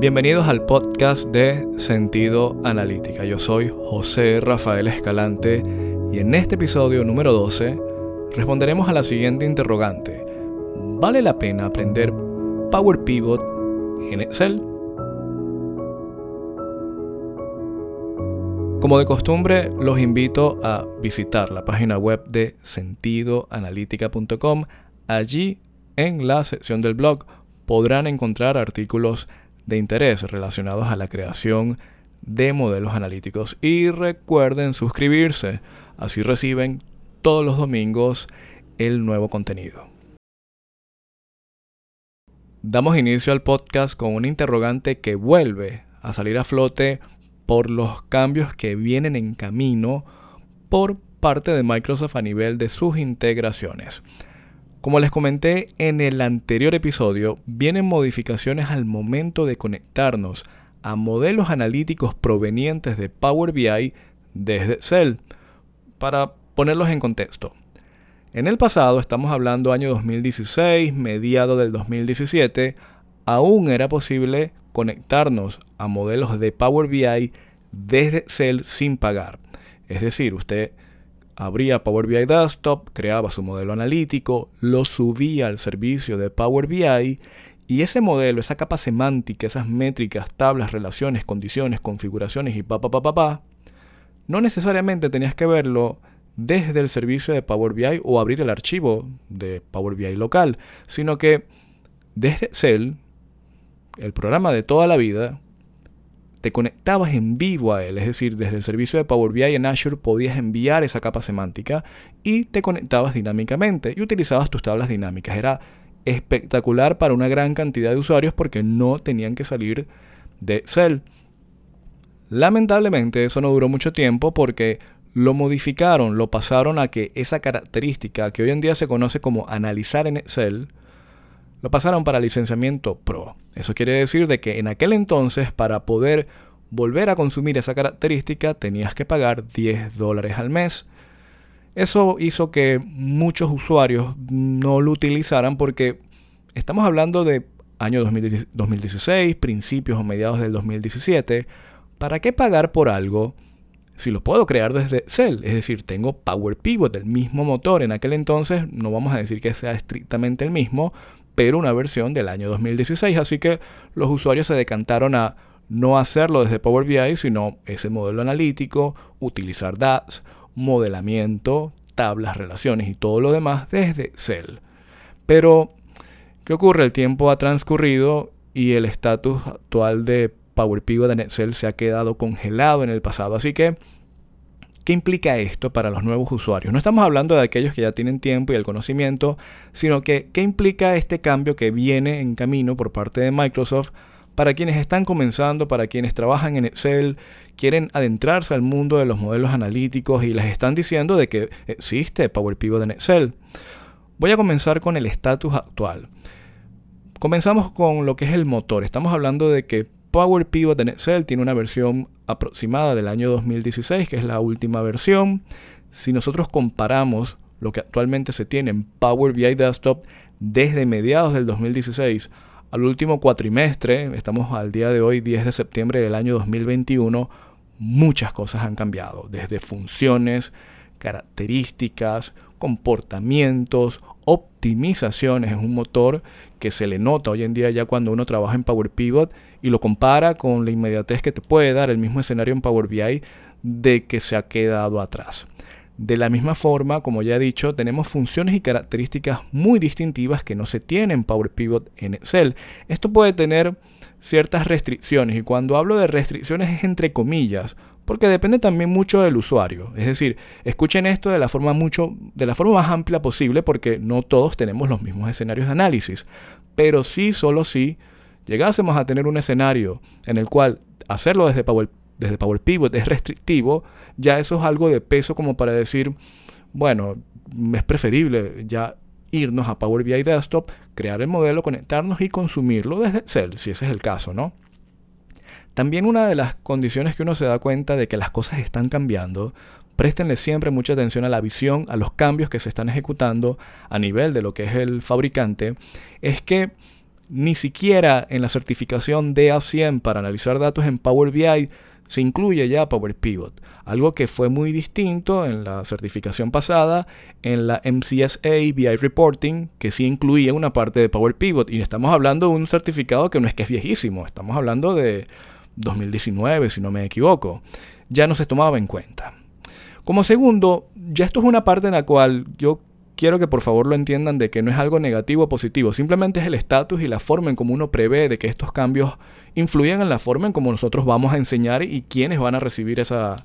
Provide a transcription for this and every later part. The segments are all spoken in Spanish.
Bienvenidos al podcast de Sentido Analítica. Yo soy José Rafael Escalante y en este episodio número 12 responderemos a la siguiente interrogante. ¿Vale la pena aprender Power Pivot en Excel? Como de costumbre, los invito a visitar la página web de sentidoanalítica.com. Allí, en la sección del blog, podrán encontrar artículos de interés relacionados a la creación de modelos analíticos. Y recuerden suscribirse, así reciben todos los domingos el nuevo contenido. Damos inicio al podcast con un interrogante que vuelve a salir a flote por los cambios que vienen en camino por parte de Microsoft a nivel de sus integraciones. Como les comenté en el anterior episodio, vienen modificaciones al momento de conectarnos a modelos analíticos provenientes de Power BI desde Excel. Para ponerlos en contexto. En el pasado, estamos hablando año 2016, mediado del 2017, aún era posible conectarnos a modelos de Power BI desde Excel sin pagar. Es decir, usted abría Power BI Desktop, creaba su modelo analítico, lo subía al servicio de Power BI y ese modelo, esa capa semántica, esas métricas, tablas, relaciones, condiciones, configuraciones y pa pa pa pa pa, no necesariamente tenías que verlo desde el servicio de Power BI o abrir el archivo de Power BI local, sino que desde Excel, el programa de toda la vida, te conectabas en vivo a él, es decir, desde el servicio de Power BI en Azure podías enviar esa capa semántica y te conectabas dinámicamente y utilizabas tus tablas dinámicas. Era espectacular para una gran cantidad de usuarios porque no tenían que salir de Excel. Lamentablemente eso no duró mucho tiempo porque lo modificaron, lo pasaron a que esa característica que hoy en día se conoce como analizar en Excel, lo pasaron para licenciamiento Pro. Eso quiere decir de que en aquel entonces para poder volver a consumir esa característica tenías que pagar 10 dólares al mes. Eso hizo que muchos usuarios no lo utilizaran porque estamos hablando de año 2016, principios o mediados del 2017. ¿Para qué pagar por algo si lo puedo crear desde Excel? Es decir, tengo Power Pivot, el mismo motor. En aquel entonces no vamos a decir que sea estrictamente el mismo, pero una versión del año 2016. Así que los usuarios se decantaron a no hacerlo desde Power BI, sino ese modelo analítico, utilizar DAX, modelamiento, tablas, relaciones y todo lo demás desde Excel. Pero, ¿qué ocurre? El tiempo ha transcurrido y el estatus actual de Power Pivot en Excel se ha quedado congelado en el pasado. Así que ¿Qué implica esto para los nuevos usuarios? No estamos hablando de aquellos que ya tienen tiempo y el conocimiento, sino que qué implica este cambio que viene en camino por parte de Microsoft para quienes están comenzando, para quienes trabajan en Excel, quieren adentrarse al mundo de los modelos analíticos y les están diciendo de que existe Power Pivot en Excel. Voy a comenzar con el estatus actual. Comenzamos con lo que es el motor. Estamos hablando de que Power Pivot en Excel tiene una versión aproximada del año 2016, que es la última versión. Si nosotros comparamos lo que actualmente se tiene en Power BI Desktop desde mediados del 2016 al último cuatrimestre, estamos al día de hoy 10 de septiembre del año 2021, muchas cosas han cambiado, desde funciones, características, comportamientos, optimizaciones. Es un motor que se le nota hoy en día ya cuando uno trabaja en Power Pivot y lo compara con la inmediatez que te puede dar el mismo escenario en Power BI de que se ha quedado atrás. De la misma forma, como ya he dicho, tenemos funciones y características muy distintivas que no se tienen en Power Pivot en Excel. Esto puede tener ciertas restricciones y cuando hablo de restricciones es entre comillas, porque depende también mucho del usuario. Es decir, escuchen esto de la forma mucho de la forma más amplia posible porque no todos tenemos los mismos escenarios de análisis, pero sí solo si llegásemos a tener un escenario en el cual hacerlo desde Power, desde Power Pivot es restrictivo, ya eso es algo de peso como para decir, bueno, es preferible ya irnos a Power BI Desktop, crear el modelo, conectarnos y consumirlo desde Excel, si ese es el caso, ¿no? También una de las condiciones que uno se da cuenta de que las cosas están cambiando, préstenle siempre mucha atención a la visión, a los cambios que se están ejecutando a nivel de lo que es el fabricante, es que ni siquiera en la certificación DA100 para analizar datos en Power BI se incluye ya Power Pivot, algo que fue muy distinto en la certificación pasada, en la MCSA BI Reporting, que sí incluía una parte de Power Pivot. Y estamos hablando de un certificado que no es que es viejísimo, estamos hablando de 2019, si no me equivoco. Ya no se tomaba en cuenta. Como segundo, ya esto es una parte en la cual yo quiero que por favor lo entiendan de que no es algo negativo o positivo, simplemente es el estatus y la forma en cómo uno prevé de que estos cambios influyen en la forma en cómo nosotros vamos a enseñar y quiénes van a recibir esa,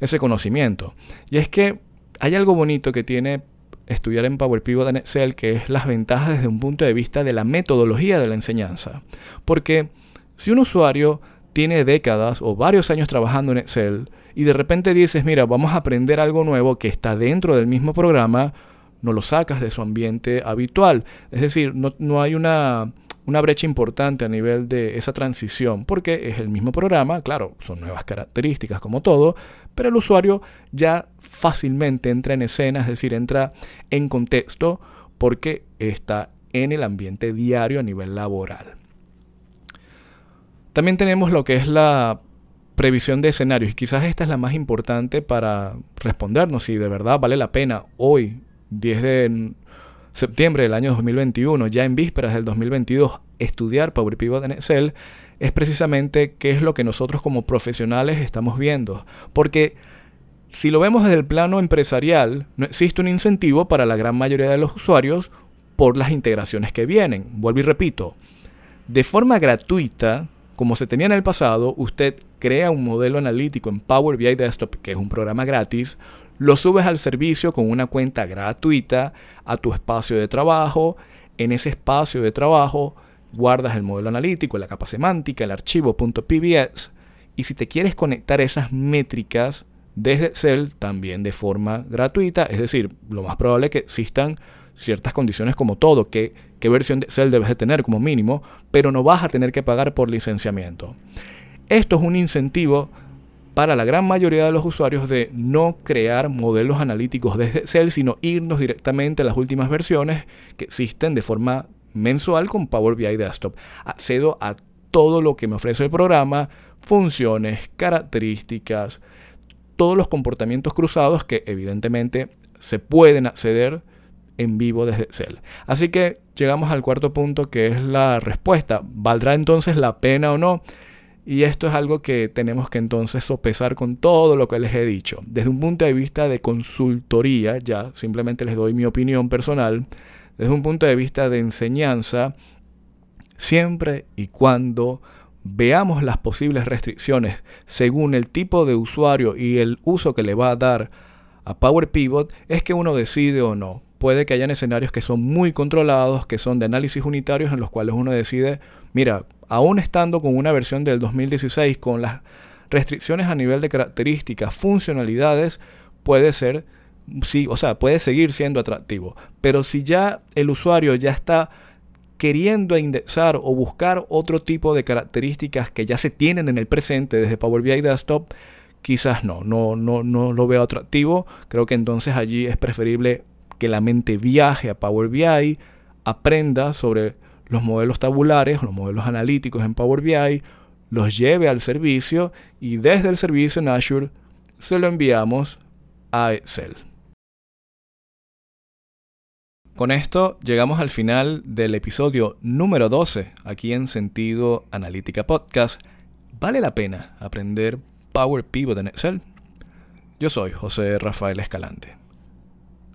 ese conocimiento. Y es que hay algo bonito que tiene estudiar en Power Pivot en que es las ventajas desde un punto de vista de la metodología de la enseñanza. Porque si un usuario tiene décadas o varios años trabajando en Excel y de repente dices, mira, vamos a aprender algo nuevo que está dentro del mismo programa, no lo sacas de su ambiente habitual. Es decir, no, hay una, una brecha importante a nivel de esa transición, porque es el mismo programa, claro, son nuevas características como todo, pero el usuario ya fácilmente entra en escena, es decir, entra en contexto porque está en el ambiente diario a nivel laboral. También tenemos lo que es la previsión de escenarios y quizás esta es la más importante para respondernos si de verdad vale la pena hoy 10 de septiembre del año 2021, ya en vísperas del 2022, estudiar Power Pivot en Excel, es precisamente qué es lo que nosotros como profesionales estamos viendo. Porque si lo vemos desde el plano empresarial, no existe un incentivo para la gran mayoría de los usuarios por las integraciones que vienen. Vuelvo y repito, de forma gratuita, como se tenía en el pasado, usted crea un modelo analítico en Power BI Desktop, que es un programa gratis, lo subes al servicio con una cuenta gratuita a tu espacio de trabajo. En ese espacio de trabajo guardas el modelo analítico, la capa semántica, el archivo .pbs. Y si te quieres conectar esas métricas desde Excel, también de forma gratuita, es decir, lo más probable es que existan ciertas condiciones como todo, que, qué versión de Excel debes de tener como mínimo, pero no vas a tener que pagar por licenciamiento. Esto es un incentivo para la gran mayoría de los usuarios de no crear modelos analíticos desde Excel, sino irnos directamente a las últimas versiones que existen de forma mensual con Power BI Desktop. Accedo a todo lo que me ofrece el programa, funciones, características, todos los comportamientos cruzados que evidentemente se pueden acceder en vivo desde Excel. Así que llegamos al cuarto punto que es la respuesta. ¿Valdrá entonces la pena o no? Y esto es algo que tenemos que entonces sopesar con todo lo que les he dicho. Desde un punto de vista de consultoría, ya simplemente les doy mi opinión personal, desde un punto de vista de enseñanza, siempre y cuando veamos las posibles restricciones según el tipo de usuario y el uso que le va a dar a Power Pivot, es que uno decide o no. Puede que hayan escenarios que son muy controlados, que son de análisis unitarios, en los cuales uno decide, mira, aún estando con una versión del 2016 con las restricciones a nivel de características, funcionalidades, puede ser, sí, o sea, puede seguir siendo atractivo. Pero si ya el usuario ya está queriendo indexar o buscar otro tipo de características que ya se tienen en el presente desde Power BI Desktop, quizás no, no, no, no lo veo atractivo. Creo que entonces allí es preferible que la mente viaje a Power BI, aprenda sobre los modelos tabulares, los modelos analíticos en Power BI, los lleve al servicio y desde el servicio en Azure se lo enviamos a Excel. Con esto llegamos al final del episodio número 12 aquí en Sentido Analítica Podcast. ¿Vale la pena aprender Power Pivot en Excel? Yo soy José Rafael Escalante.